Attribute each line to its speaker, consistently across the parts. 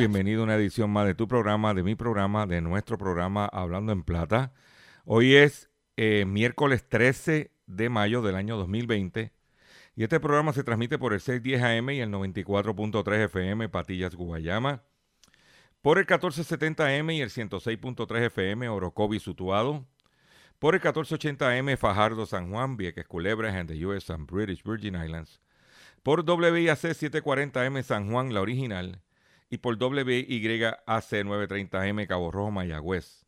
Speaker 1: Bienvenido a una edición más de tu programa, de mi programa, de nuestro programa Hablando en Plata. Hoy es eh, miércoles 13 de mayo del año 2020 y este programa se transmite por el 610 AM y el 94.3 FM Patillas Guayama, por el 1470 AM y el 106.3 FM Orocovi Sutuado, por el 1480 AM Fajardo San Juan, Vieques Culebras and the US and British Virgin Islands, por WIAC 740M San Juan, la original, y por WYAC 930M Cabo Rojo, Mayagüez.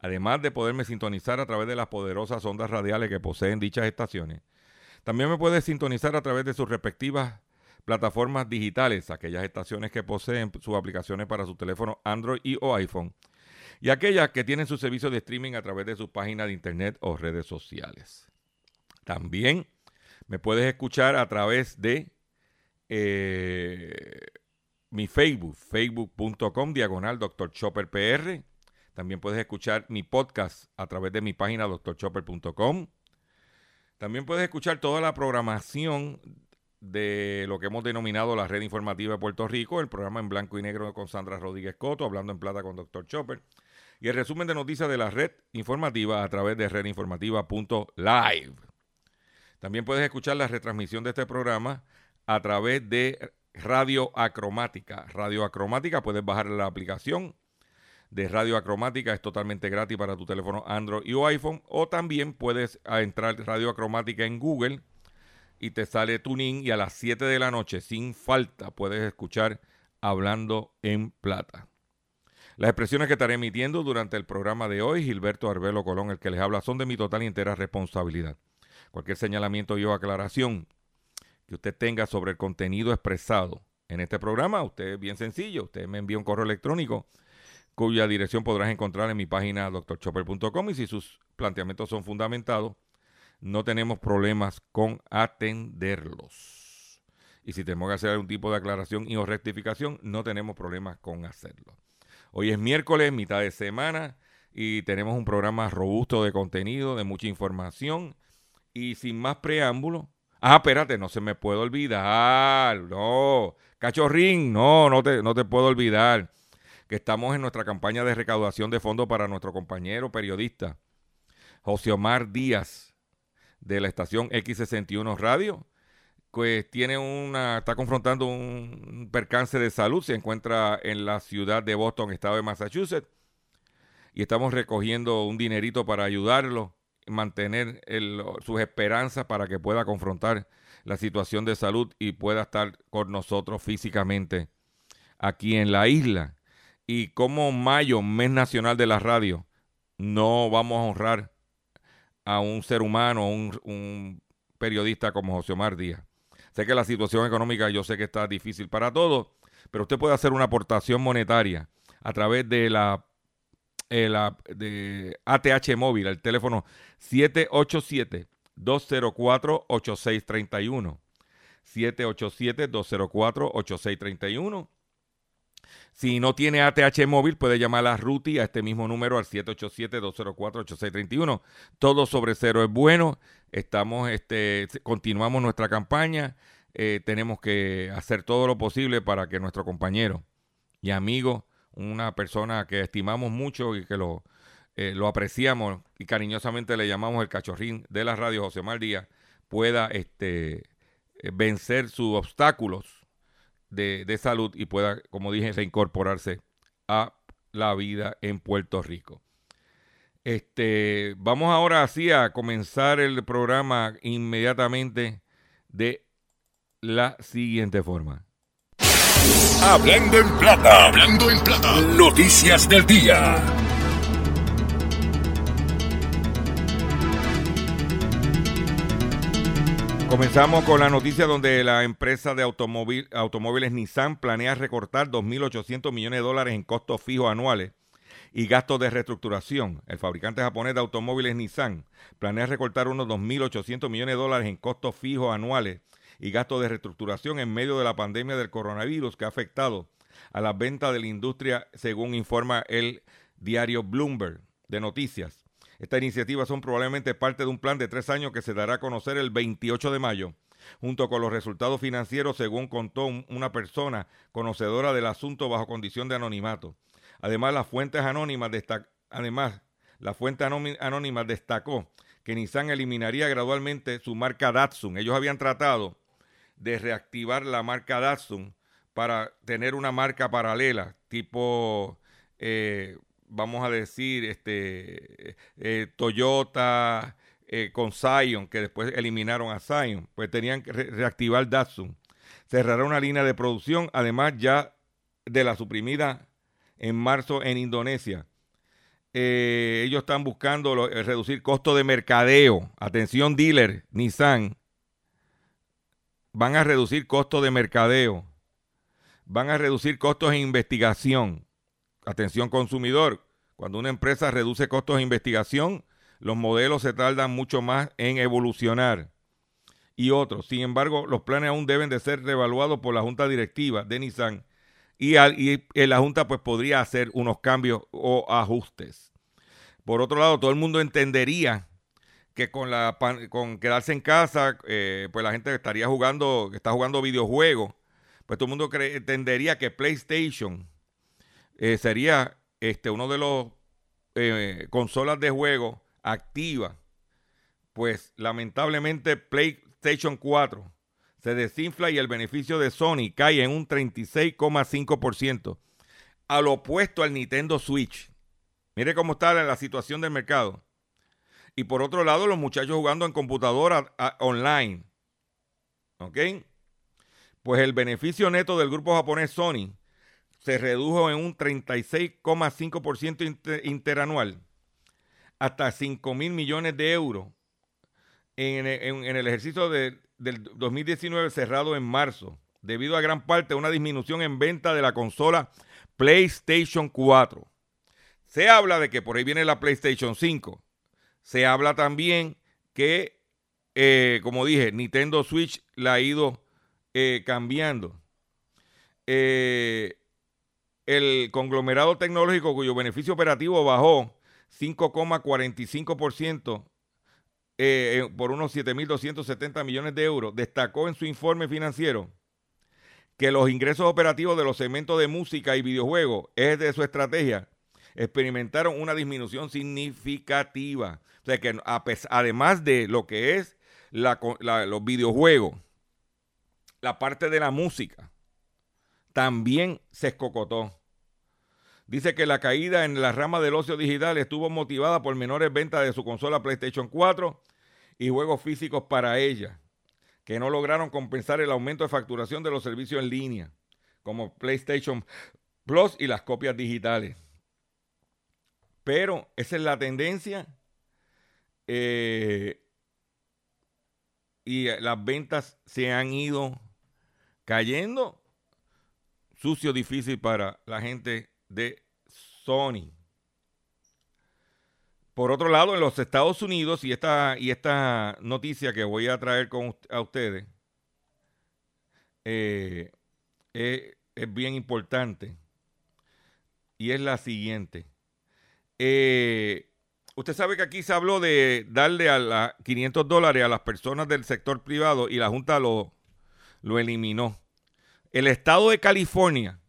Speaker 1: Además de poderme sintonizar a través de las poderosas ondas radiales que poseen dichas estaciones, también me puedes sintonizar a través de sus respectivas plataformas digitales, aquellas estaciones que poseen sus aplicaciones para su teléfono Android y o iPhone, y aquellas que tienen su servicio de streaming a través de sus páginas de internet o redes sociales. También me puedes escuchar a través de eh, mi Facebook, facebook.com diagonal Dr. Chopper PR. También puedes escuchar mi podcast a través de mi página drchopper.com. También puedes escuchar toda la programación de lo que hemos denominado la red informativa de Puerto Rico, el programa en blanco y negro con Sandra Rodríguez Coto, hablando en plata con Dr. Chopper, y el resumen de noticias de la red informativa a través de redinformativa.live. También puedes escuchar la retransmisión de este programa a través de Radio Acromática. Radio Acromática, puedes bajar la aplicación de Radio Acromática, es totalmente gratis para tu teléfono Android y o iPhone. O también puedes ah, entrar Radio Acromática en Google y te sale tuning y a las 7 de la noche, sin falta, puedes escuchar Hablando en Plata. Las expresiones que estaré emitiendo durante el programa de hoy, Gilberto Arbelo Colón, el que les habla, son de mi total y entera responsabilidad. Cualquier señalamiento y o aclaración que usted tenga sobre el contenido expresado en este programa, usted es bien sencillo, usted me envía un correo electrónico cuya dirección podrás encontrar en mi página drchopper.com y si sus planteamientos son fundamentados, no tenemos problemas con atenderlos. Y si tenemos que hacer algún tipo de aclaración y o rectificación, no tenemos problemas con hacerlo. Hoy es miércoles, mitad de semana, y tenemos un programa robusto de contenido, de mucha información. Y sin más preámbulo, ah, espérate, no se me puede olvidar, no, cachorrín, no, no te, no te puedo olvidar que estamos en nuestra campaña de recaudación de fondos para nuestro compañero periodista José Omar Díaz de la estación X61 Radio, pues tiene una, está confrontando un percance de salud, se encuentra en la ciudad de Boston, estado de Massachusetts, y estamos recogiendo un dinerito para ayudarlo, mantener sus esperanzas para que pueda confrontar la situación de salud y pueda estar con nosotros físicamente aquí en la isla. Y como mayo, mes nacional de la radio, no vamos a honrar a un ser humano, un, un periodista como José Omar Díaz. Sé que la situación económica yo sé que está difícil para todos, pero usted puede hacer una aportación monetaria a través de la, eh, la- de ATH móvil, el teléfono 787-204-8631. 787-204-8631. Si no tiene ATH móvil, puede llamar a Ruti a este mismo número al 787-204-8631. Todo sobre cero es bueno. Estamos, este, continuamos nuestra campaña. Eh, tenemos que hacer todo lo posible para que nuestro compañero y amigo, una persona que estimamos mucho y que lo, eh, lo apreciamos y cariñosamente le llamamos el cachorrín de la radio, José Mar Díaz, pueda este, eh, vencer sus obstáculos de, de salud y pueda, como dije, reincorporarse a la vida en Puerto Rico. Este, vamos ahora así a comenzar el programa inmediatamente de la siguiente forma.
Speaker 2: Hablando en plata, hablando en plata. Noticias del día.
Speaker 1: Comenzamos con la noticia donde la empresa de automóvil, automóviles Nissan planea recortar 2.800 millones de dólares en costos fijos anuales y gastos de reestructuración. El fabricante japonés de automóviles Nissan planea recortar unos 2.800 millones de dólares en costos fijos anuales y gastos de reestructuración en medio de la pandemia del coronavirus que ha afectado a las ventas de la industria, según informa el diario Bloomberg de Noticias. Esta iniciativa son probablemente parte de un plan de tres años que se dará a conocer el 28 de mayo, junto con los resultados financieros, según contó una persona conocedora del asunto bajo condición de anonimato. Además, las fuentes anónimas además, la fuente anónima destacó que Nissan eliminaría gradualmente su marca Datsun. Ellos habían tratado de reactivar la marca Datsun para tener una marca paralela, tipo, eh, vamos a decir, este, eh, Toyota eh, con Zion, que después eliminaron a Zion, pues tenían que reactivar Datsun. Cerrará una línea de producción, además ya de la suprimida en marzo en Indonesia. ellos están buscando reducir costo de mercadeo. Atención, dealer, Nissan van a reducir costos de mercadeo, van a reducir costos de investigación. Atención consumidor, cuando una empresa reduce costos de investigación, los modelos se tardan mucho más en evolucionar. Y otros, sin embargo, los planes aún deben de ser reevaluados por la junta directiva de Nissan y, la junta pues podría hacer unos cambios o ajustes. Por otro lado, todo el mundo entendería que con la con quedarse en casa, eh, pues la gente estaría jugando, está jugando videojuegos, pues todo el mundo entendería que PlayStation eh, sería este uno de los eh, consolas de juego activa. Pues lamentablemente PlayStation 4 se desinfla y el beneficio de Sony cae en un 36,5%, al opuesto al Nintendo Switch. Mire cómo está la situación del mercado. Y por otro lado, los muchachos jugando en computadora online. ¿Ok? Pues el beneficio neto del grupo japonés Sony se redujo en un 36,5% interanual hasta 5 mil millones de euros en, el ejercicio del 2019 cerrado en marzo, debido a gran parte a una disminución en venta de la consola PlayStation 4. Se habla de que por ahí viene la PlayStation 5 se habla también que, eh, como dije, Nintendo Switch la ha ido eh, cambiando. Eh, el conglomerado tecnológico cuyo beneficio operativo bajó 5,45% por unos 7.270 millones de euros, destacó en su informe financiero que los ingresos operativos de los segmentos de música y videojuegos es de su estrategia experimentaron una disminución significativa. O sea que además de lo que es los videojuegos, la parte de la música también se escocotó. Dice que la caída en la rama del ocio digital estuvo motivada por menores ventas de su consola PlayStation 4 y juegos físicos para ella, que no lograron compensar el aumento de facturación de los servicios en línea, como PlayStation Plus y las copias digitales. Pero esa es la tendencia. Eh, y las ventas se han ido cayendo. Sucio, difícil para la gente de Sony. Por otro lado, en los Estados Unidos, y esta, y esta noticia que voy a traer con, a ustedes eh, es bien importante. Y es la siguiente. Eh, usted sabe que aquí se habló de darle a la 500 dólares a las personas del sector privado y la Junta lo, lo eliminó. El estado de California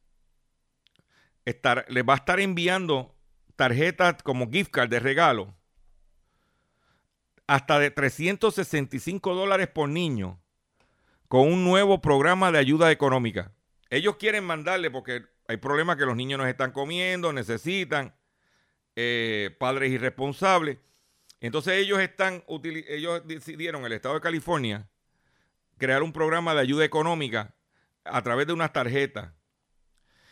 Speaker 1: estar, le va a estar enviando tarjetas como gift card de regalo hasta de 365 dólares por niño con un nuevo programa de ayuda económica. Ellos quieren mandarle porque hay problemas que los niños no están comiendo, necesitan eh, padres irresponsables. Entonces ellos están, ellos decidieron, el estado de California, crear un programa de ayuda económica a través de unas tarjetas.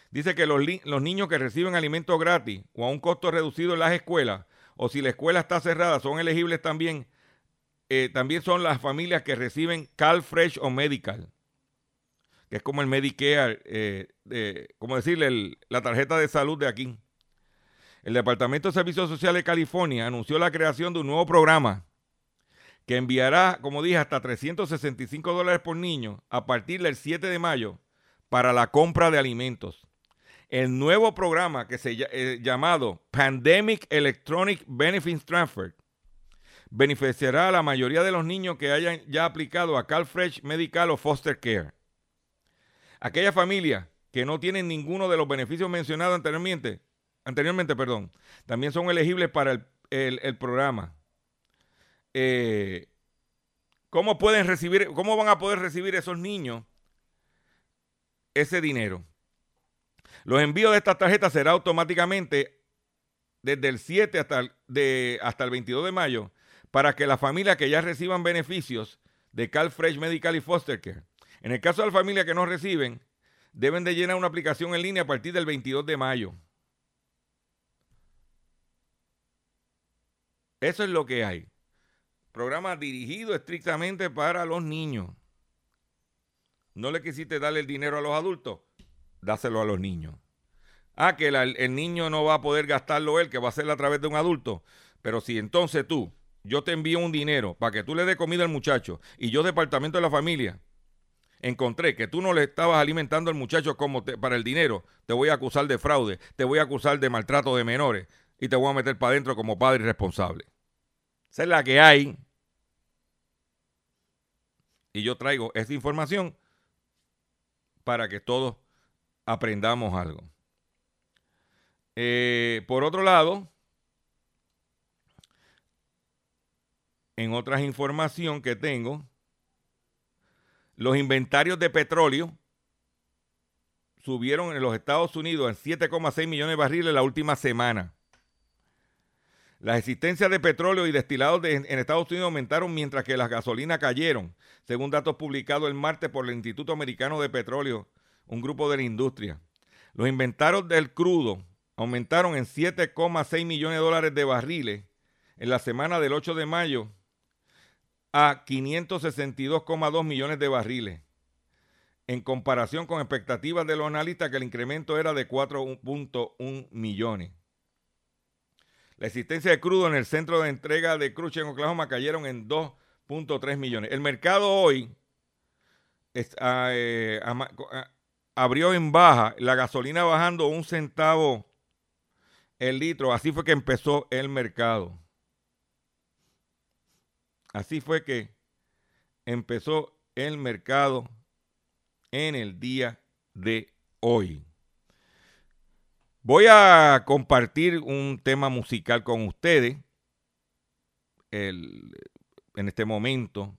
Speaker 1: Dice que los, los niños que reciben alimentos gratis o a un costo reducido en las escuelas, o si la escuela está cerrada, son elegibles también. Eh, también son las familias que reciben Cal Fresh o Medical, que es como el Medicare, eh, como decirle, la tarjeta de salud de aquí. El Departamento de Servicios Sociales de California anunció la creación de un nuevo programa que enviará, como dije, hasta 365 dólares por niño a partir del 7 de mayo para la compra de alimentos. El nuevo programa que se eh, llamado Pandemic Electronic Benefits Transfer beneficiará a la mayoría de los niños que hayan ya aplicado a CalFresh Medical o Foster Care. Aquellas familias que no tienen ninguno de los beneficios mencionados anteriormente anteriormente, perdón, también son elegibles para el, programa. Eh, ¿Cómo pueden recibir, cómo van a poder recibir esos niños ese dinero? Los envíos de estas tarjetas será automáticamente desde el 7 hasta el, de, hasta el 22 de mayo para que las familias que ya reciban beneficios de Cal Fresh Medical y Foster Care. En el caso de las familias que no reciben, deben de llenar una aplicación en línea a partir del 22 de mayo. Eso es lo que hay. Programa dirigido estrictamente para los niños. No le quisiste darle el dinero a los adultos, dáselo a los niños. Ah, que el niño no va a poder gastarlo él, que va a hacerlo a través de un adulto. Pero si entonces tú, yo te envío un dinero para que tú le des comida al muchacho y yo, departamento de la familia, encontré que tú no le estabas alimentando al muchacho como para el dinero, te voy a acusar de fraude, te voy a acusar de maltrato de menores y te voy a meter para adentro como padre irresponsable. Esa es la que hay. Y yo traigo esta información para que todos aprendamos algo. Eh, por otro lado, en otras información que tengo, los inventarios de petróleo subieron en los Estados Unidos en 7,6 millones de barriles la última semana. Las existencias de petróleo y destilados en Estados Unidos aumentaron mientras que las gasolinas cayeron, según datos publicados el martes por el Instituto Americano de Petróleo, un grupo de la industria. Los inventarios del crudo aumentaron en 7,6 millones de dólares de barriles en la semana del 8 de mayo a 562,2 millones de barriles, en comparación con expectativas de los analistas que el incremento era de 4.1 millones. La existencia de crudo en el centro de entrega de Cruce en Oklahoma cayeron en 2.3 millones. El mercado hoy ah, eh, ah, abrió en baja, la gasolina bajando un centavo el litro. Así fue que empezó el mercado. Así fue que empezó el mercado en el día de hoy. Voy a compartir un tema musical con ustedes. en este momento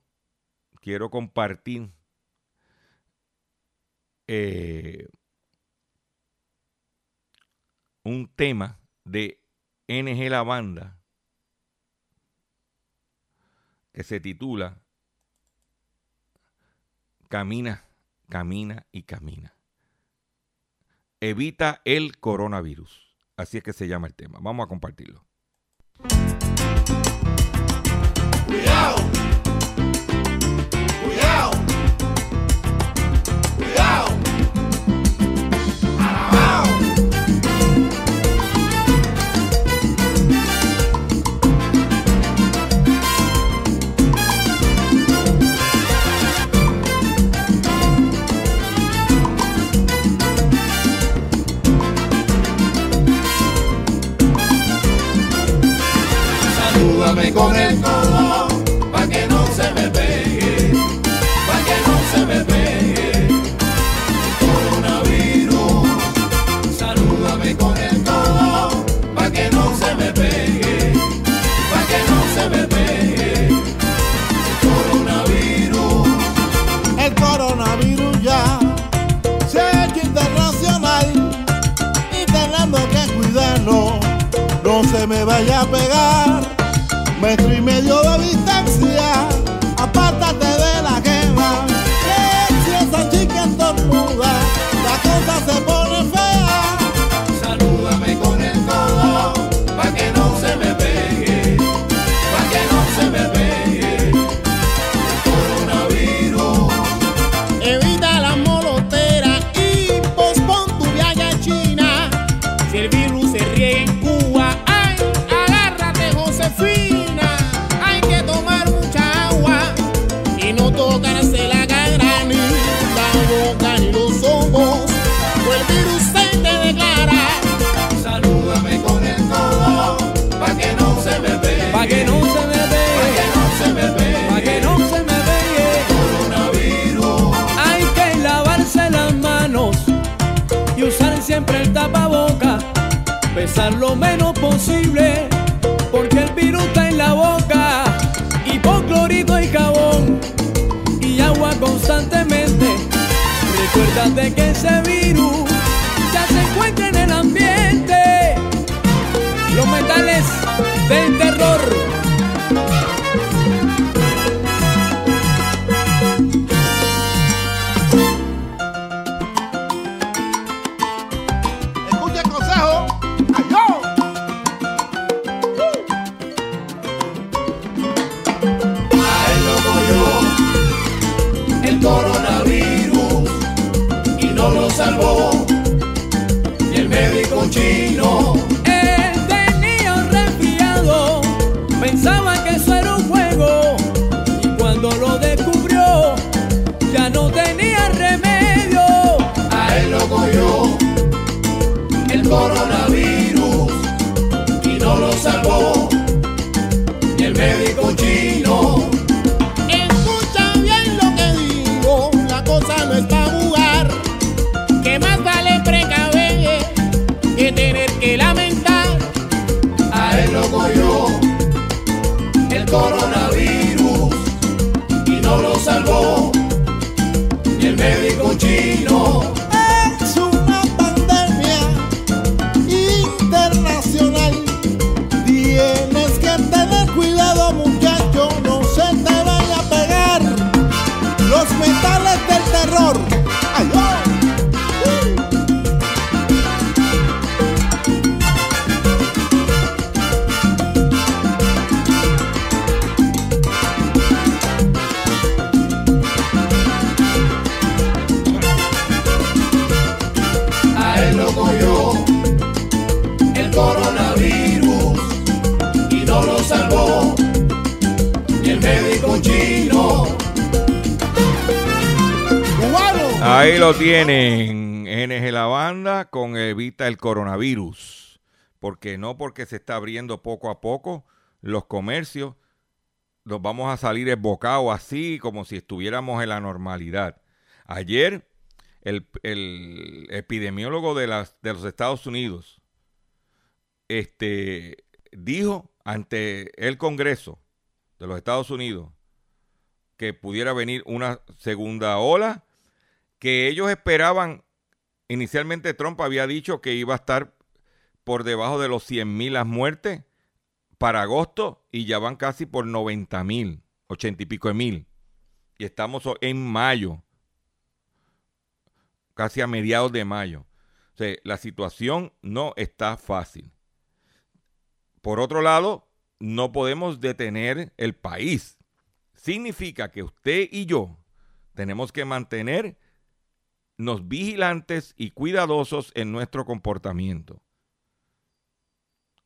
Speaker 1: quiero compartir eh, un tema de NG La Banda que se titula Camina, camina y camina evita el coronavirus. Así es que se llama el tema. Vamos a compartirlo.
Speaker 3: Me
Speaker 4: vaya a pegar. Metro
Speaker 5: Recuérdate que ese virus ya se encuentra en el ambiente. Los metales del terror.
Speaker 4: Escucha el consejo.
Speaker 3: Lo
Speaker 1: tienen, NG La Banda con Evita el Coronavirus. Porque no porque se está abriendo poco a poco los comercios, nos vamos a salir esbocados así como si estuviéramos en la normalidad. Ayer el, el epidemiólogo de, las, de los Estados Unidos este, dijo ante el Congreso de los Estados Unidos que pudiera venir una segunda ola que ellos esperaban, inicialmente Trump había dicho que iba a estar por debajo de los 100 mil las muertes para agosto y ya van casi por 90 mil, 80 y pico de mil. Y estamos en mayo, casi a mediados de mayo. O sea, la situación no está fácil. Por otro lado, no podemos detener el país. Significa que usted y yo tenemos que mantener nos vigilantes y cuidadosos en nuestro comportamiento.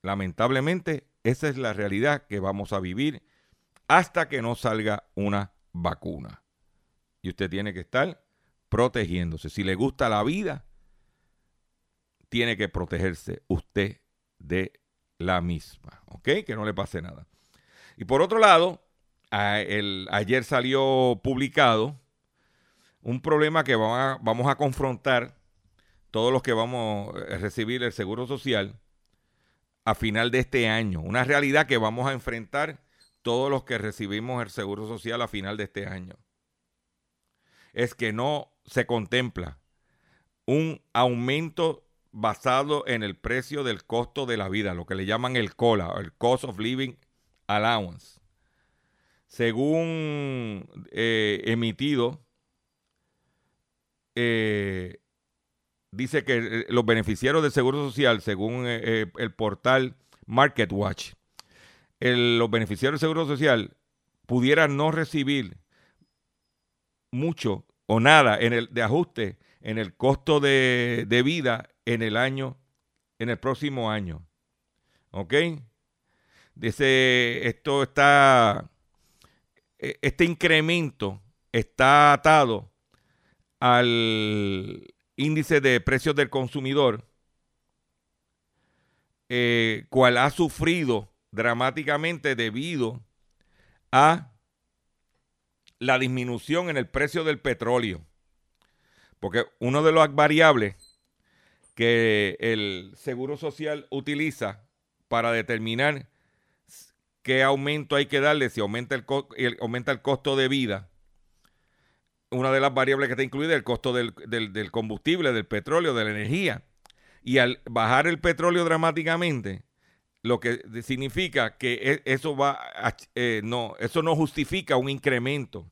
Speaker 1: Lamentablemente, esa es la realidad que vamos a vivir hasta que no salga una vacuna. Y usted tiene que estar protegiéndose. Si le gusta la vida, tiene que protegerse usted de la misma. ¿Ok? Que no le pase nada. Y por otro lado, ayer salió publicado un problema que vamos a, confrontar todos los que vamos a recibir el seguro social a final de este año. Una realidad que vamos a enfrentar todos los que recibimos el seguro social a final de este año. Es que no se contempla un aumento basado en el precio del costo de la vida, lo que le llaman el COLA, el Cost of Living Allowance. Según eh, emitido, eh, dice que eh, los beneficiarios del Seguro Social, según eh, el portal MarketWatch, el- los beneficiarios del Seguro Social pudieran no recibir mucho o nada en el, de ajuste en el costo de, de vida en el año, en el próximo año. ¿Ok? Dice, esto está, e- este incremento está atado al índice de precios del consumidor, eh, cual ha sufrido dramáticamente debido a la disminución en el precio del petróleo. Porque uno de las variables que el Seguro Social utiliza para determinar qué aumento hay que darle, si aumenta el- aumenta el costo de vida, una de las variables que está incluida es el costo del, combustible, del petróleo, de la energía. Y al bajar el petróleo dramáticamente, lo que significa que e- eso va a- eh, no, eso no justifica un incremento.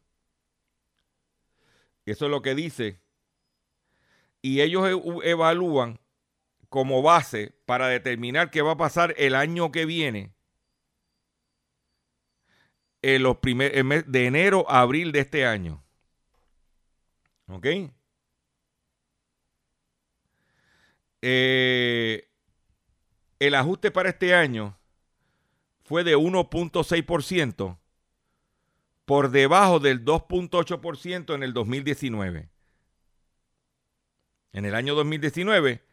Speaker 1: Eso es lo que dice. Y ellos e- evalúan como base para determinar qué va a pasar el año que viene. En los primer, de enero a abril de este año. ¿Ok? Eh, el ajuste para este año fue de 1.6% por debajo del 2.8% en el 2019. En el año 2019,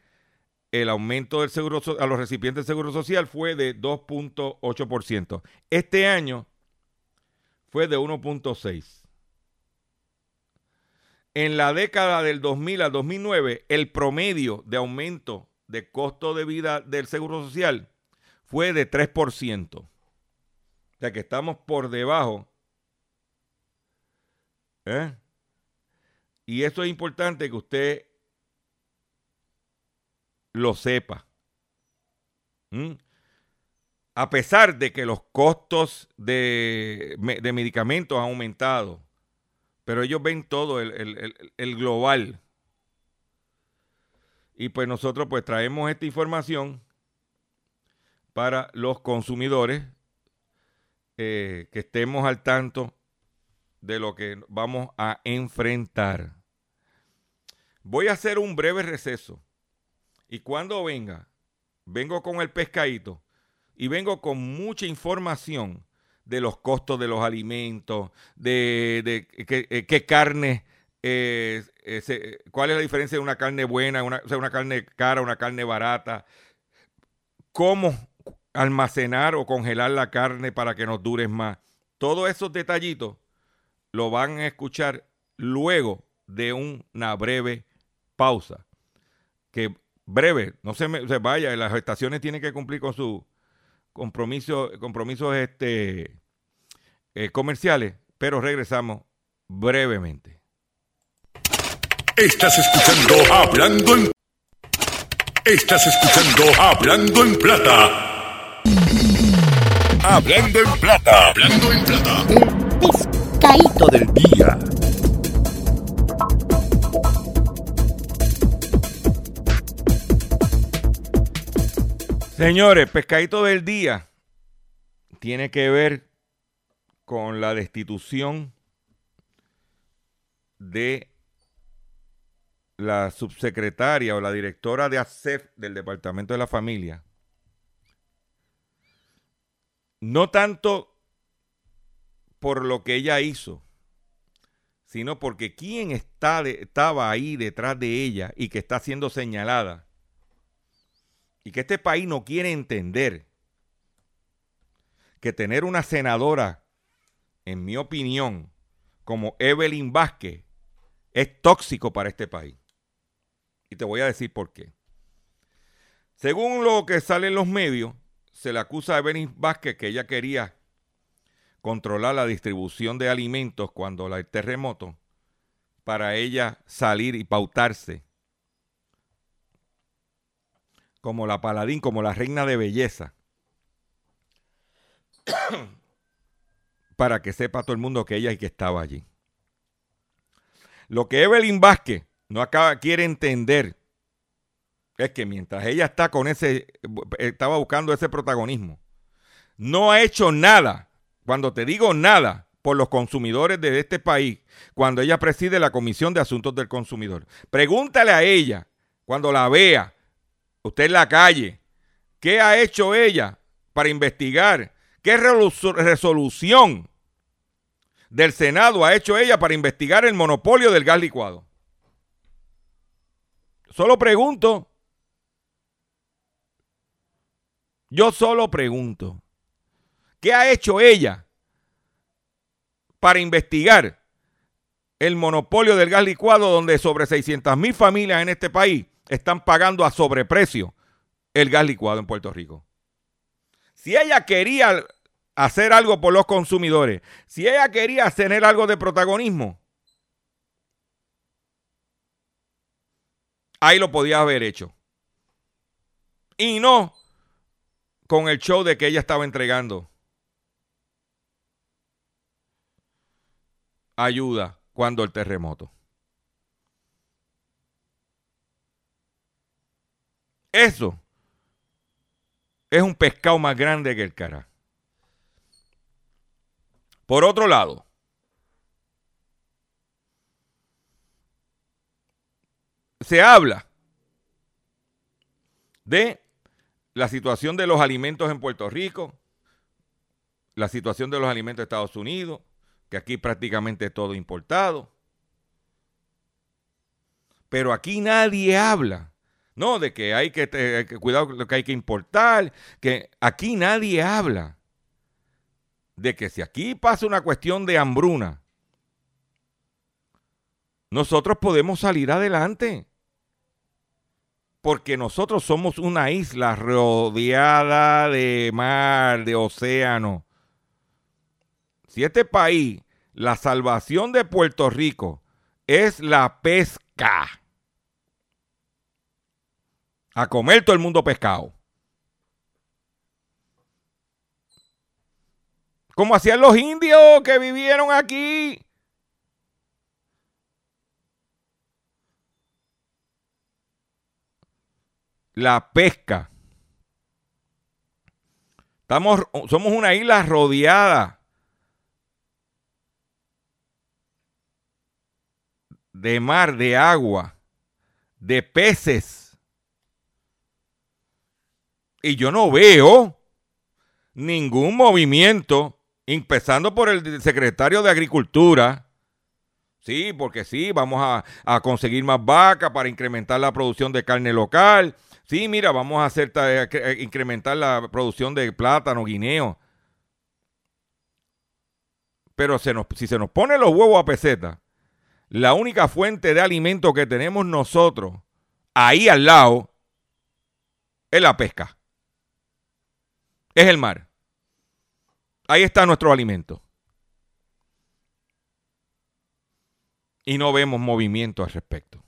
Speaker 1: el aumento del seguro a los recipientes del Seguro Social fue de 2.8%. Este año fue de 1.6%. En la década del 2000 al 2009, el promedio de aumento de costo de vida del Seguro Social fue de 3%. O sea que estamos por debajo. ¿eh? Y eso es importante que usted lo sepa. A pesar de que los costos de medicamentos han aumentado, pero ellos ven todo el, el- el- global. Y pues nosotros pues traemos esta información para los consumidores eh, que estemos al tanto de lo que vamos a enfrentar. Voy a hacer un breve receso y cuando venga, vengo con el pescadito y vengo con mucha información de los costos de los alimentos, de, de qué, eh, qué carne, eh, eh, cuál es la diferencia de una carne buena, una, sea, una carne cara, una carne barata, cómo almacenar o congelar la carne para que nos dure más. Todos esos detallitos lo van a escuchar luego de una breve pausa. Que breve, no se, me, se vaya, las estaciones tienen que cumplir con su compromiso, compromisos este, eh, comerciales, pero regresamos brevemente.
Speaker 2: Estás escuchando Hablando en... Estás escuchando Hablando en Plata. Hablando en Plata. Hablando en Plata.
Speaker 6: Pescadito del día.
Speaker 1: Señores, pescadito del día tiene que ver con la destitución de la subsecretaria o la directora de ASEF del Departamento de la Familia. No tanto por lo que ella hizo, sino porque quien estaba ahí detrás de ella y que está siendo señalada y que este país no quiere entender que tener una senadora, en mi opinión, como Evelyn Vázquez, es tóxico para este país. Y te voy a decir por qué. Según lo que sale en los medios, se le acusa a Evelyn Vázquez que ella quería controlar la distribución de alimentos cuando el terremoto para ella salir y pautarse como la paladín, como la reina de belleza. Para que sepa todo el mundo que ella y que estaba allí. Lo que Evelyn Vázquez no acaba, quiere entender es que mientras ella está con ese, estaba buscando ese protagonismo, no ha hecho nada, cuando te digo nada, por los consumidores de este país, cuando ella preside la Comisión de Asuntos del Consumidor. Pregúntale a ella, cuando la vea, usted en la calle, ¿qué ha hecho ella para investigar? ¿Qué resolución del Senado ha hecho ella para investigar el monopolio del gas licuado? Solo pregunto. Yo solo pregunto. ¿Qué ha hecho ella para investigar el monopolio del gas licuado donde sobre 600 mil familias en este país están pagando a sobreprecio el gas licuado en Puerto Rico? Si ella quería hacer algo por los consumidores, si ella quería tener algo de protagonismo, ahí lo podía haber hecho. Y no con el show de que ella estaba entregando ayuda cuando el terremoto. Eso es un pescado más grande que el cara. Por otro lado, se habla de la situación de los alimentos en Puerto Rico, la situación de los alimentos de Estados Unidos, que aquí prácticamente todo importado. Pero aquí nadie habla, no, de que hay que, tener cuidado con lo que hay que importar, que aquí nadie habla de que si aquí pasa una cuestión de hambruna, nosotros podemos salir adelante. Porque nosotros somos una isla rodeada de mar, de océano. Si este país, la salvación de Puerto Rico es la pesca. A comer todo el mundo pescado. Como hacían los indios que vivieron aquí. La pesca. Estamos, somos una isla rodeada de mar, de agua, de peces. Y yo no veo ningún movimiento empezando por el secretario de Agricultura. Sí, porque sí, vamos a, conseguir más vacas para incrementar la producción de carne local. Sí, mira, vamos a hacer eh, incrementar la producción de plátano, guineo. Pero se nos, si se nos pone los huevos a peseta, la única fuente de alimento que tenemos nosotros ahí al lado es la pesca. Es el mar. Ahí está nuestro alimento. Y no vemos movimiento al respecto.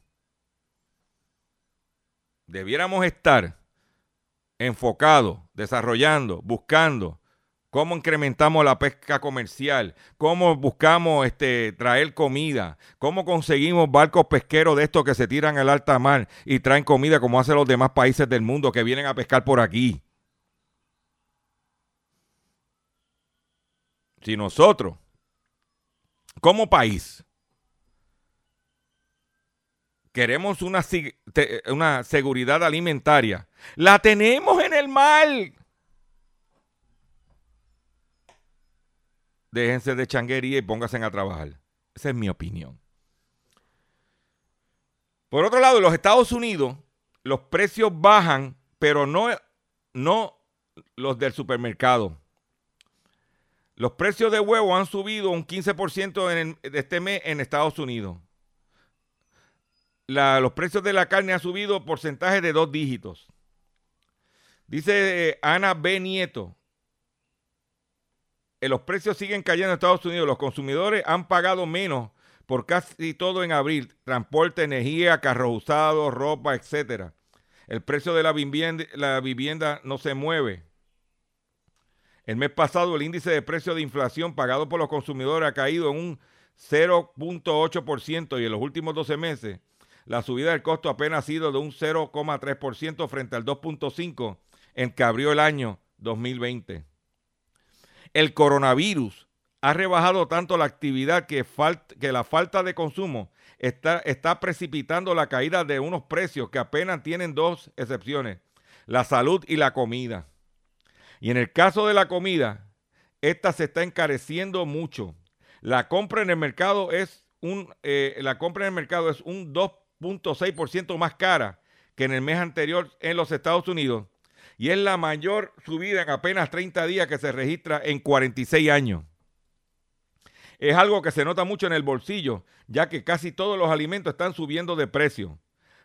Speaker 1: Debiéramos estar enfocados, desarrollando, buscando cómo incrementamos la pesca comercial, cómo buscamos este, traer comida, cómo conseguimos barcos pesqueros de estos que se tiran al alta mar y traen comida como hacen los demás países del mundo que vienen a pescar por aquí. Si nosotros, como país, queremos una, una seguridad alimentaria, la tenemos en el mar. Déjense de changuería y pónganse a trabajar. Esa es mi opinión. Por otro lado, en los Estados Unidos, los precios bajan, pero no, no los del supermercado. Los precios de huevo han subido un 15% en este mes en Estados Unidos. los precios de la carne han subido porcentaje de dos dígitos. Dice eh, Ana B. Nieto, eh, los precios siguen cayendo en Estados Unidos. Los consumidores han pagado menos por casi todo en abril. Transporte, energía, carros usados, ropa, etc. El precio de la vivienda, la vivienda no se mueve. El mes pasado el índice de precio de inflación pagado por los consumidores ha caído en un 0.8% y en los últimos 12 meses la subida del costo apenas ha sido de un 0,3% frente al 2.5% en que abrió el año 2020. El coronavirus ha rebajado tanto la actividad que, la falta de consumo está precipitando la caída de unos precios que apenas tienen dos excepciones, la salud y la comida. Y en el caso de la comida, esta se está encareciendo mucho. La compra en el mercado es un, eh, la compra en el mercado es un 2.6% más cara que en el mes anterior en los Estados Unidos y es la mayor subida en apenas 30 días que se registra en 46 años. Es algo que se nota mucho en el bolsillo, ya que casi todos los alimentos están subiendo de precio,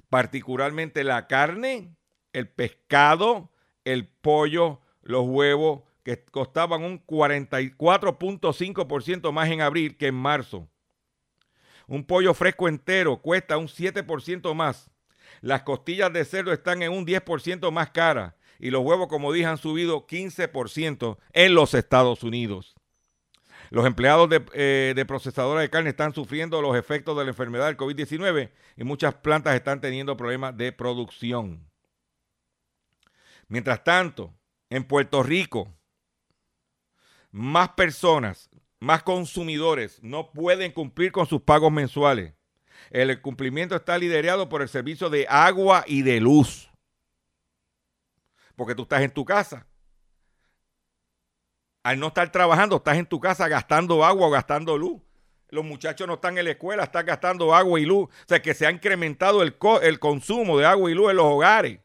Speaker 1: particularmente la carne, el pescado, el pollo, los huevos, que costaban un 44.5% más en abril que en marzo. Un pollo fresco entero cuesta un 7% más. Las costillas de cerdo están en un 10% más caras y los huevos, como dije, han subido 15% en los Estados Unidos. Los empleados de, eh, de procesadoras de carne están sufriendo los efectos de la enfermedad del COVID-19 y muchas plantas están teniendo problemas de producción. Mientras tanto, en Puerto Rico, más personas, más consumidores no pueden cumplir con sus pagos mensuales. El cumplimiento está liderado por el servicio de agua y de luz. Porque tú estás en tu casa. Al no estar trabajando, estás en tu casa gastando agua o gastando luz. Los muchachos no están en la escuela, están gastando agua y luz. O sea que se ha incrementado el, el consumo de agua y luz en los hogares.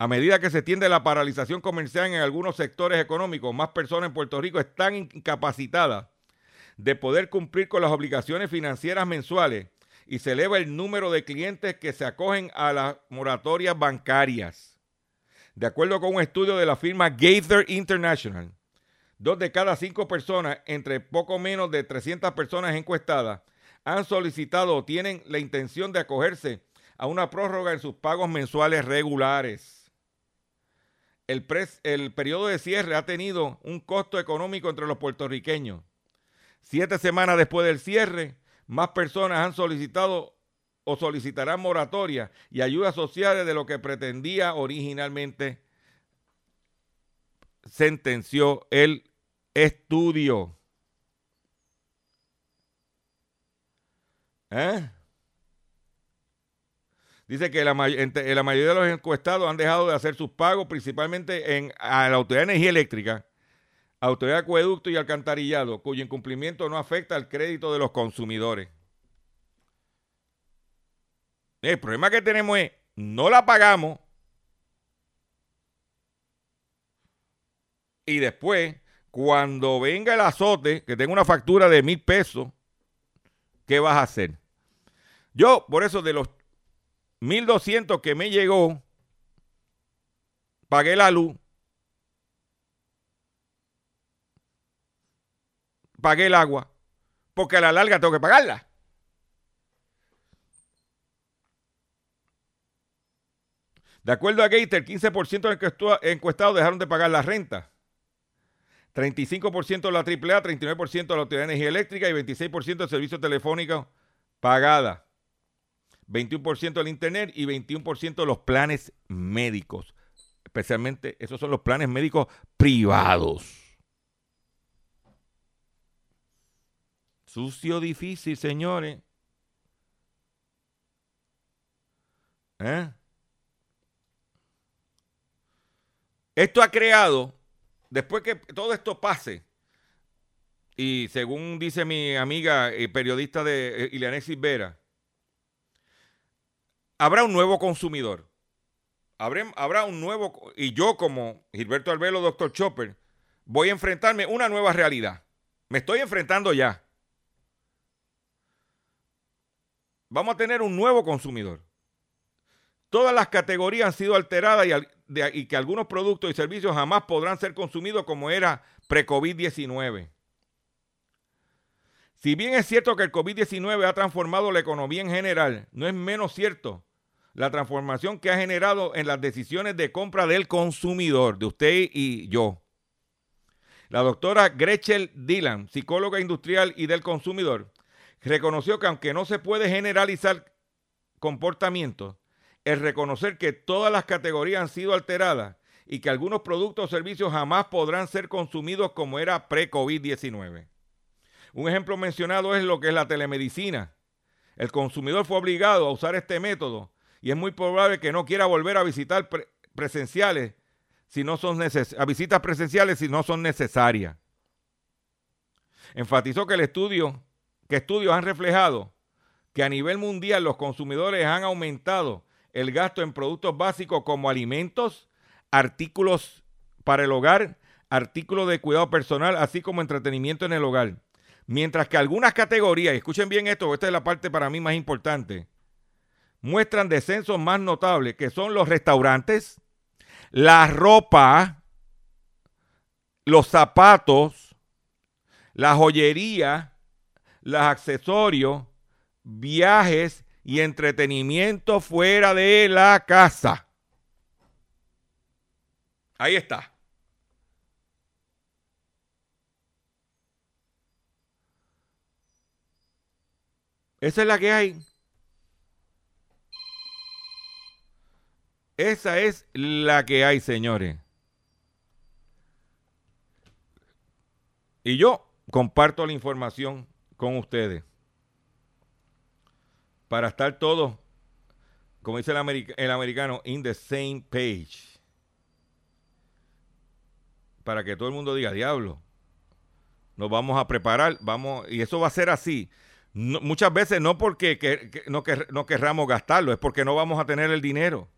Speaker 1: A medida que se tiende la paralización comercial en algunos sectores económicos, más personas en Puerto Rico están incapacitadas de poder cumplir con las obligaciones financieras mensuales y se eleva el número de clientes que se acogen a las moratorias bancarias. De acuerdo con un estudio de la firma Gaither International, dos de cada cinco personas, entre poco menos de 300 personas encuestadas, han solicitado o tienen la intención de acogerse a una prórroga en sus pagos mensuales regulares el, el periodo de cierre ha tenido un costo económico entre los puertorriqueños. Siete semanas después del cierre, más personas han solicitado o solicitarán moratoria y ayudas sociales de lo que pretendía originalmente, sentenció el estudio. ¿Eh? Dice que la, la, mayoría de los encuestados han dejado de hacer sus pagos, principalmente en a la Autoridad de Energía Eléctrica, Autoridad de Acueducto y Alcantarillado, cuyo incumplimiento no afecta al crédito de los consumidores. El problema que tenemos es, no la pagamos y después, cuando venga el azote, que tenga una factura de mil pesos, ¿qué vas a hacer? Yo, por eso de los 1200 que me llegó, pagué la luz, pagué el agua, porque a la larga tengo que pagarla. De acuerdo a Gator, 15% de encuestados dejaron de pagar la renta. 35% de la AAA, 39% de la Autoridad de Energía Eléctrica y 26% de servicios telefónicos pagada. 21% del internet y 21% de los planes médicos. Especialmente esos son los planes médicos privados. Sucio difícil, señores. ¿Eh? Esto ha creado, después que todo esto pase, y según dice mi amiga y periodista de eh, Ileana Vera, habrá un nuevo consumidor. Habrá, un nuevo, y yo como Gilberto Albelo, doctor Chopper, voy a enfrentarme una nueva realidad. Me estoy enfrentando ya. Vamos a tener un nuevo consumidor. Todas las categorías han sido alteradas y, y que algunos productos y servicios jamás podrán ser consumidos como era pre-COVID-19. Si bien es cierto que el COVID-19 ha transformado la economía en general, no es menos cierto la transformación que ha generado en las decisiones de compra del consumidor, de usted y yo. La doctora Gretchen Dillon, psicóloga industrial y del consumidor, reconoció que aunque no se puede generalizar comportamientos, el reconocer que todas las categorías han sido alteradas y que algunos productos o servicios jamás podrán ser consumidos como era pre-COVID-19. Un ejemplo mencionado es lo que es la telemedicina. El consumidor fue obligado a usar este método y es muy probable que no quiera volver a visitar pre- presenciales si no son a visitas presenciales si no son necesarias. Enfatizó que el estudio, que estudios han reflejado que a nivel mundial los consumidores han aumentado el gasto en productos básicos como alimentos, artículos para el hogar, artículos de cuidado personal, así como entretenimiento en el hogar. Mientras que algunas categorías, escuchen bien esto, esta es la parte para mí más importante, muestran descensos más notables, que son los restaurantes, la ropa, los zapatos, la joyería, los accesorios, viajes y entretenimiento fuera de la casa. Ahí está. Esa es la que hay. Esa es la que hay, señores. Y yo comparto la información con ustedes. Para estar todos, como dice el, americ- el americano, in the same page. Para que todo el mundo diga, diablo, nos vamos a preparar, vamos, y eso va a ser así. Muchas veces no porque que- que- no, no querramos gastarlo, es porque no vamos a tener el dinero.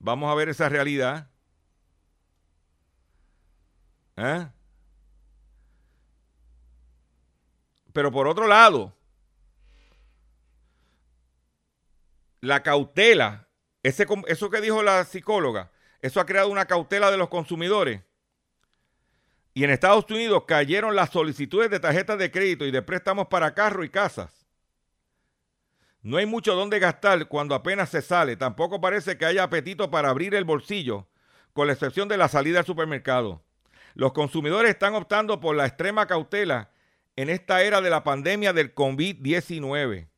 Speaker 1: Vamos a ver esa realidad. ¿Eh? Pero por otro lado, la cautela, ese, eso que dijo la psicóloga, eso ha creado una cautela de los consumidores. Y en Estados Unidos cayeron las solicitudes de tarjetas de crédito y de préstamos para carro y casas. No hay mucho donde gastar cuando apenas se sale. Tampoco parece que haya apetito para abrir el bolsillo, con la excepción de la salida al supermercado. Los consumidores están optando por la extrema cautela en esta era de la pandemia del COVID-19.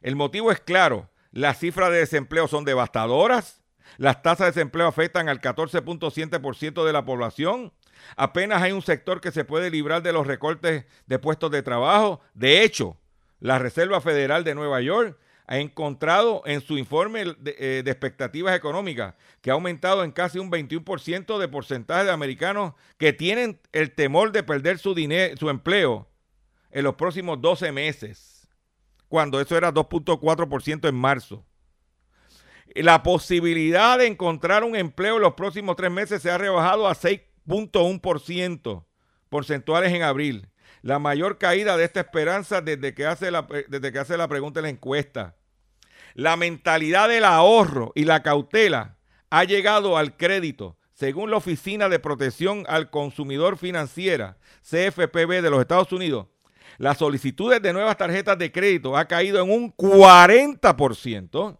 Speaker 1: El motivo es claro. Las cifras de desempleo son devastadoras. Las tasas de desempleo afectan al 14.7% de la población. Apenas hay un sector que se puede librar de los recortes de puestos de trabajo. De hecho, la Reserva Federal de Nueva York ha encontrado en su informe de, eh, expectativas económicas que ha aumentado en casi un 21% de porcentaje de americanos que tienen el temor de perder su, dinero, su empleo en los próximos 12 meses, cuando eso era 2.4% en marzo. La posibilidad de encontrar un empleo en los próximos tres meses se ha rebajado a 6.1% porcentuales en abril. La mayor caída de esta esperanza desde que hace la, desde que hace la pregunta en la encuesta. La mentalidad del ahorro y la cautela ha llegado al crédito, según la Oficina de Protección al Consumidor Financiera, CFPB de los Estados Unidos. Las solicitudes de nuevas tarjetas de crédito ha caído en un 40%.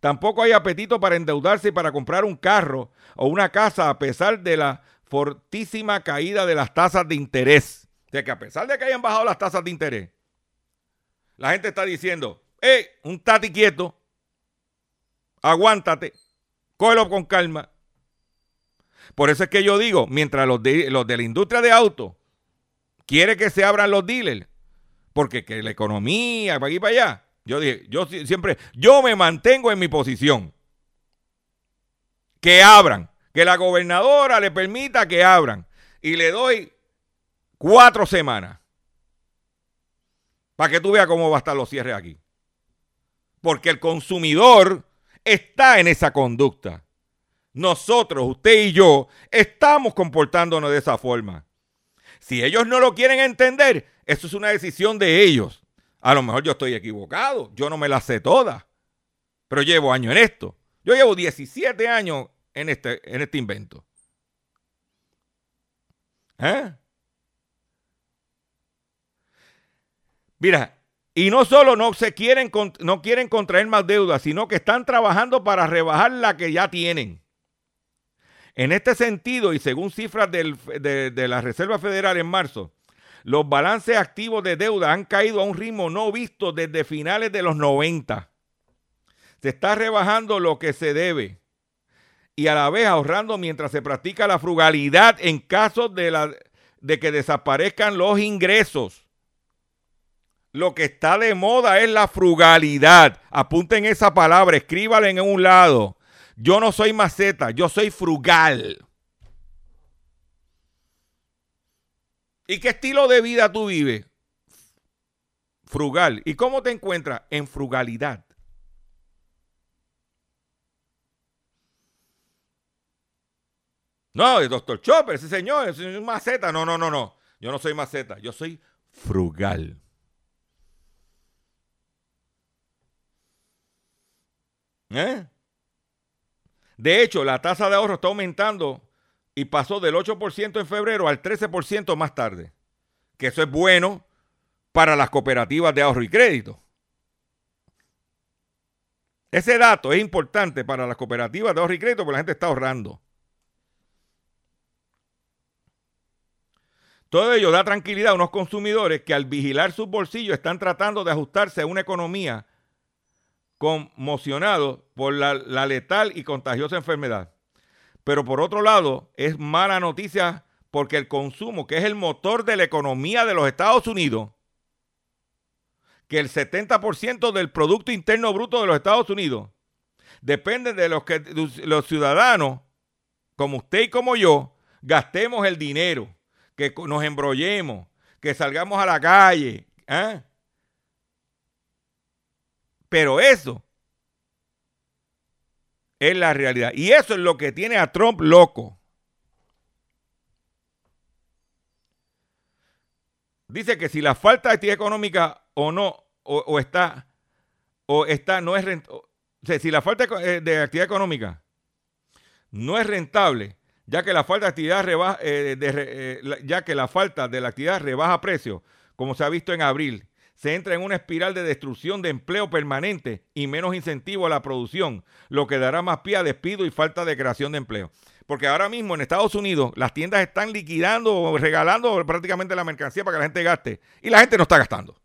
Speaker 1: Tampoco hay apetito para endeudarse y para comprar un carro o una casa a pesar de la fortísima caída de las tasas de interés. Sea que a pesar de que hayan bajado las tasas de interés, la gente está diciendo, hey, un tati quieto, aguántate, cógelo con calma. Por eso es que yo digo, mientras los de, los de la industria de autos quiere que se abran los dealers, porque que la economía, para aquí y para allá, yo dije, yo si- siempre, yo me mantengo en mi posición. Que abran, que la gobernadora le permita que abran. Y le doy cuatro semanas. Para que tú veas cómo va a estar los cierres aquí. Porque el consumidor está en esa conducta. Nosotros, usted y yo, estamos comportándonos de esa forma. Si ellos no lo quieren entender, eso es una decisión de ellos. A lo mejor yo estoy equivocado, yo no me la sé todas, pero llevo años en esto. Yo llevo 17 años en este, en este invento. ¿Eh? Mira, Y no solo no se quieren no quieren contraer más deuda, sino que están trabajando para rebajar la que ya tienen. En este sentido, y según cifras de, de la Reserva Federal en marzo, los balances activos de deuda han caído a un ritmo no visto desde finales de los 90. Se está rebajando lo que se debe y a la vez ahorrando mientras se practica la frugalidad en caso de, la, de que desaparezcan los ingresos. Lo que está de moda es la frugalidad. Apunten esa palabra, escríbala en un lado. Yo no soy maceta, yo soy frugal. ¿Y qué estilo de vida tú vives? Frugal. ¿Y cómo te encuentras? En frugalidad. No, el doctor Chopper, ese señor, ese señor es maceta. No, no, no, no. Yo no soy maceta, yo soy frugal. ¿Eh? De hecho, la tasa de ahorro está aumentando y pasó del 8% en febrero al 13% más tarde. Que eso es bueno para las cooperativas de ahorro y crédito. Ese dato es importante para las cooperativas de ahorro y crédito porque la gente está ahorrando. Todo ello da tranquilidad a unos consumidores que al vigilar sus bolsillos están tratando de ajustarse a una economía conmocionado por la, la letal y contagiosa enfermedad. Pero por otro lado, es mala noticia porque el consumo, que es el motor de la economía de los Estados Unidos, que el 70% del Producto Interno Bruto de los Estados Unidos depende de los que los ciudadanos, como usted y como yo, gastemos el dinero, que nos embrollemos, que salgamos a la calle. ¿eh? Pero eso es la realidad. Y eso es lo que tiene a Trump loco. Dice que si la falta de actividad económica o no, o, está, o está, no es rentable. O sea, si la falta de actividad económica no es rentable, ya que la falta de actividad rebaja, eh, eh, ya que la falta de la actividad rebaja precios, como se ha visto en abril, se entra en una espiral de destrucción de empleo permanente y menos incentivo a la producción, lo que dará más pie a despido y falta de creación de empleo. Porque ahora mismo en Estados Unidos las tiendas están liquidando o regalando prácticamente la mercancía para que la gente gaste y la gente no está gastando.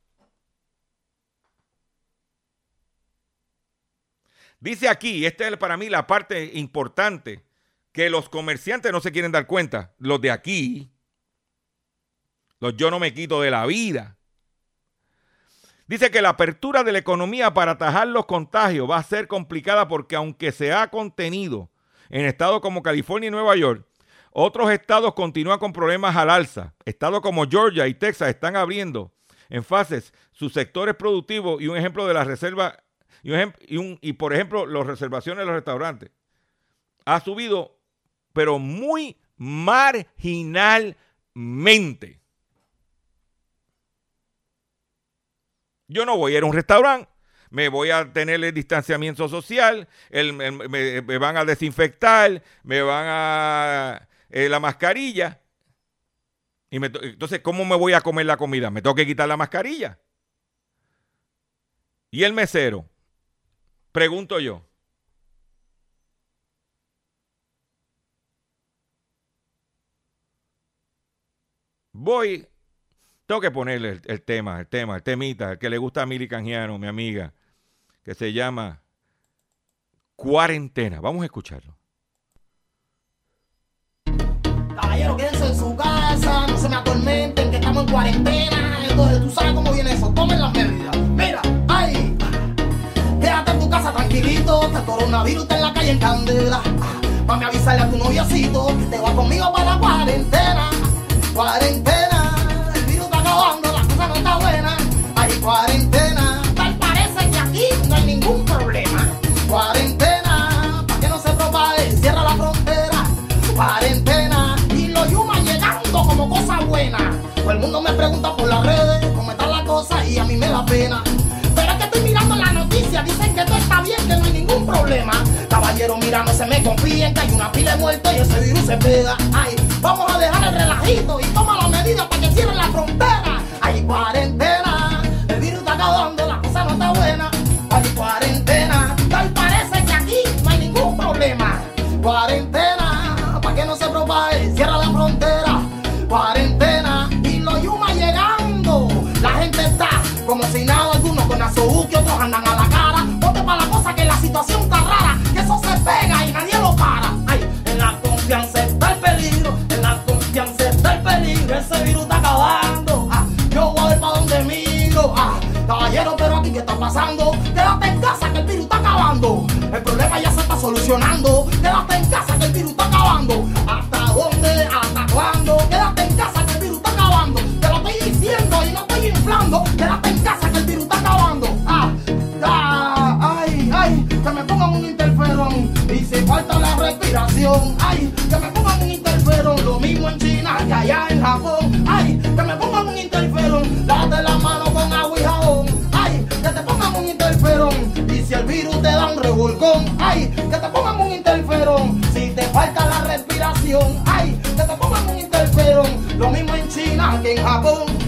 Speaker 1: Dice aquí, esta es para mí la parte importante, que los comerciantes no se quieren dar cuenta, los de aquí, los yo no me quito de la vida. Dice que la apertura de la economía para atajar los contagios va a ser complicada porque aunque se ha contenido en estados como California y Nueva York, otros estados continúan con problemas al alza. Estados como Georgia y Texas están abriendo en fases sus sectores productivos y un ejemplo de la reserva y, un, y, y por ejemplo las reservaciones de los restaurantes ha subido pero muy marginalmente. Yo no voy a ir a un restaurante, me voy a tener el distanciamiento social, el, me, van a desinfectar, me van a eh, la mascarilla. Y me, entonces, ¿cómo me voy a comer la comida? Me tengo que quitar la mascarilla. Y el mesero, pregunto yo. Voy tengo que ponerle el, el, tema, el tema, el temita, el que le gusta a Mili Canjiano, mi amiga, que se llama Cuarentena. Vamos a escucharlo.
Speaker 7: Caballero, quédense en su casa, no se me atormenten, que estamos en cuarentena. Entonces, tú sabes cómo viene eso, tomen las medidas. Mira, ay, quédate en tu casa tranquilito, este coronavirus está en la calle en candela. Mami, avisarle a tu noviocito que te va conmigo para la cuarentena. Cuarentena, acabando, la cosa no está buena. Hay cuarentena, tal parece que aquí no hay ningún problema. Cuarentena, para que no se propague, cierra la frontera. Cuarentena, y los yumas llegando como cosa buena. Todo el mundo me pregunta por las redes cómo está la cosa y a mí me da pena. Pero es que estoy mirando la noticia, dicen que todo está bien, que no hay ningún problema. Caballero, mira, no se me confíen que hay una pila de muertos y ese virus se pega. Ay, vamos a dejar el relajito y toma para que cierren la frontera. Hay cuarentena, el virus está acabando, la cosa no está buena. Hay cuarentena, tal parece que aquí no hay ningún problema. Cuarentena, para que no se propague, cierra la frontera. Cuarentena, y los yuma llegando. La gente está como si nada, algunos con azúcar, otros andan a la pasando? Quédate en casa que el virus está acabando. El problema ya se está solucionando. Quédate en casa que el virus está acabando. ¿Hasta dónde? ¿Hasta cuándo? Quédate en casa que el virus está acabando. Te lo estoy diciendo y no estoy inflando. Quédate en casa que el virus está acabando. Ah, ah, ay, ay, que me pongan un interferón. Y si falta la respiración, ay, que me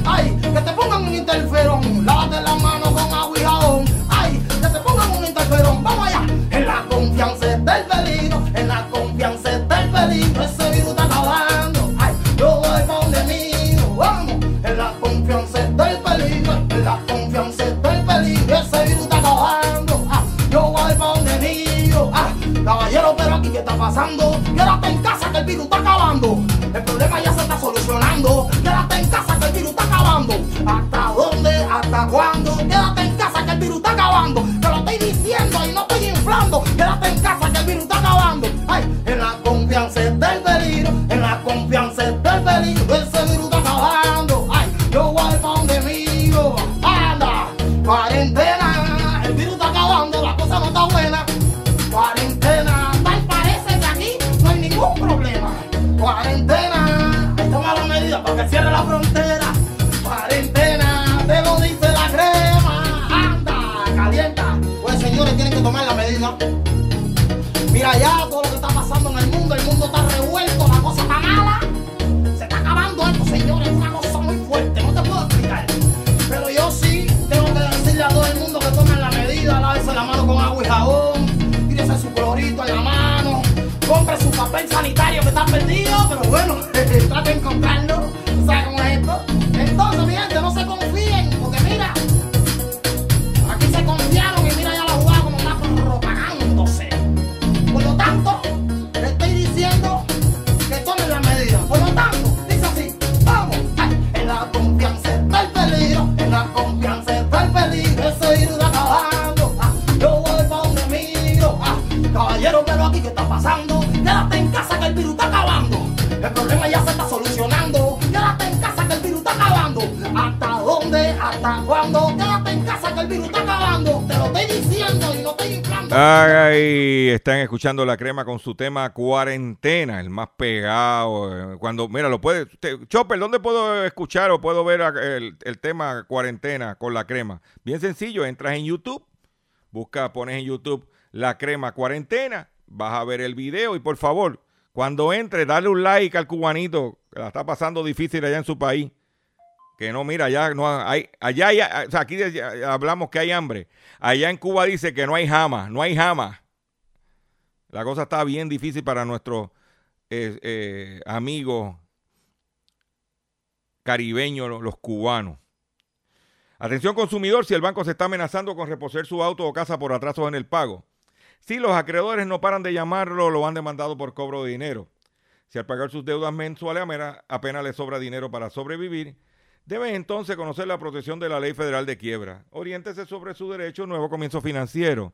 Speaker 7: Ay, que te pongan un interferón. Lávate la mano con agua y jabón,
Speaker 1: escuchando la crema con su tema cuarentena, el más pegado. eh, Cuando, mira, lo puede. Chopper, ¿dónde puedo escuchar o puedo ver el, el tema cuarentena con la crema? Bien sencillo, entras en YouTube, busca, pones en YouTube la crema cuarentena, vas a ver el video y por favor, cuando entre, dale un like al cubanito que la está pasando difícil allá en su país. Que no, mira, allá no hay, allá hay, aquí hablamos que hay hambre. Allá en Cuba dice que no hay jama, no hay jama. La cosa está bien difícil para nuestros eh, eh, amigos caribeños, los, cubanos. Atención consumidor, si el banco se está amenazando con reposer su auto o casa por atrasos en el pago. Si los acreedores no paran de llamarlo, lo han demandado por cobro de dinero. Si al pagar sus deudas mensuales apenas le sobra dinero para sobrevivir, debe entonces conocer la protección de la Ley Federal de Quiebra. Oriéntese sobre su derecho nuevo comienzo financiero.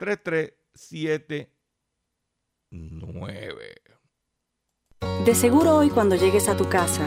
Speaker 1: 478-3379.
Speaker 8: De seguro hoy cuando llegues a tu casa,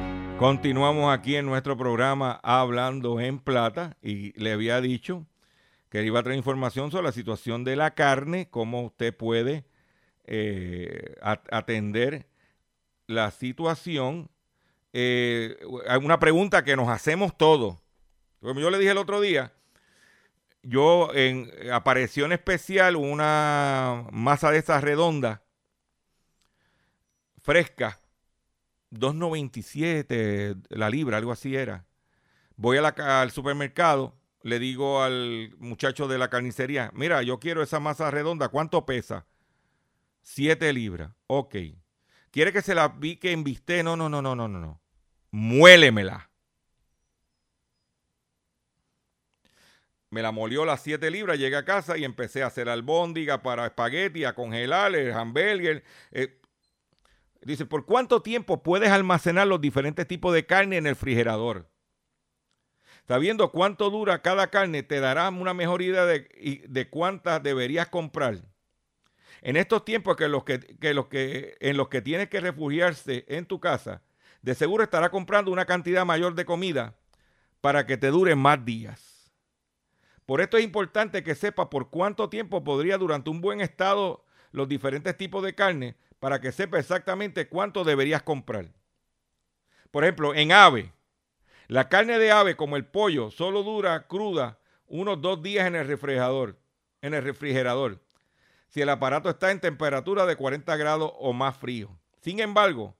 Speaker 1: Continuamos aquí en nuestro programa Hablando en Plata y le había dicho que iba a traer información sobre la situación de la carne, cómo usted puede eh, atender la situación. Eh, una pregunta que nos hacemos todos. Como yo le dije el otro día, yo en apareció en especial una masa de esas redonda, fresca, 2.97 la libra, algo así era. Voy al supermercado, le digo al muchacho de la carnicería, mira, yo quiero esa masa redonda, ¿cuánto pesa? 7 libras. Ok. ¿Quiere que se la pique en bistec? No, no, no, no, no, no, no. Muélemela. Me la molió las 7 libras, llegué a casa y empecé a hacer albóndiga para espagueti, a congelar el hamburger. eh, Dice, ¿por cuánto tiempo puedes almacenar los diferentes tipos de carne en el refrigerador? Sabiendo cuánto dura cada carne, te dará una mejor idea de, de cuántas deberías comprar. En estos tiempos que los que, que los que, en los que tienes que refugiarse en tu casa, de seguro estará comprando una cantidad mayor de comida para que te dure más días. Por esto es importante que sepa por cuánto tiempo podría durante un buen estado los diferentes tipos de carne para que sepa exactamente cuánto deberías comprar. Por ejemplo, en ave, la carne de ave como el pollo solo dura cruda unos dos días en el refrigerador. Si el aparato está en temperatura de 40 grados o más frío. Sin embargo,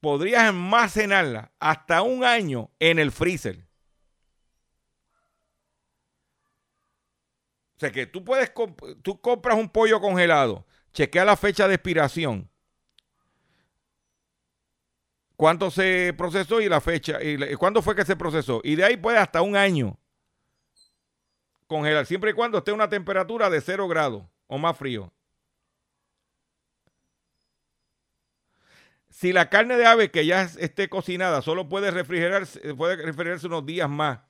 Speaker 1: podrías almacenarla hasta un año en el freezer. O sea que tú puedes, tú compras un pollo congelado, chequea la fecha de expiración, cuánto se procesó y la fecha, y cuándo fue que se procesó. Y de ahí puede hasta un año congelar, siempre y cuando esté una temperatura de 0 grados o más frío. Si la carne de ave que ya es- esté cocinada solo puede refrigerarse, puede refrigerarse unos días más,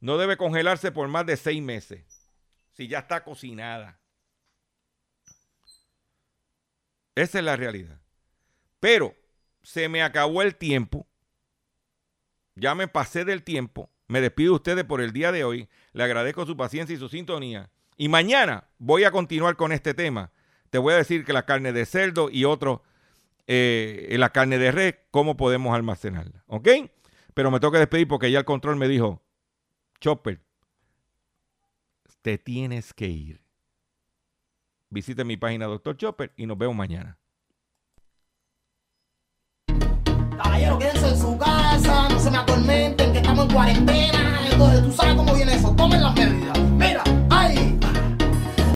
Speaker 1: no debe congelarse por más de seis meses. Si ya está cocinada. Esa es la realidad. Pero se me acabó el tiempo. Ya me pasé del tiempo. Me despido de ustedes por el día de hoy. Le agradezco su paciencia y su sintonía. Y mañana voy a continuar con este tema. Te voy a decir que la carne de cerdo y otro, eh, la carne de res, cómo podemos almacenarla. ¿Ok? Pero me tengo que despedir porque ya el control me dijo, Chopper, te tienes que ir. Visite mi página Doctor Chopper y nos vemos mañana.
Speaker 7: Caballero, quédense en su casa, no se me atormenten que estamos en cuarentena. Entonces tú sabes cómo viene eso, tomen las medidas. Mira.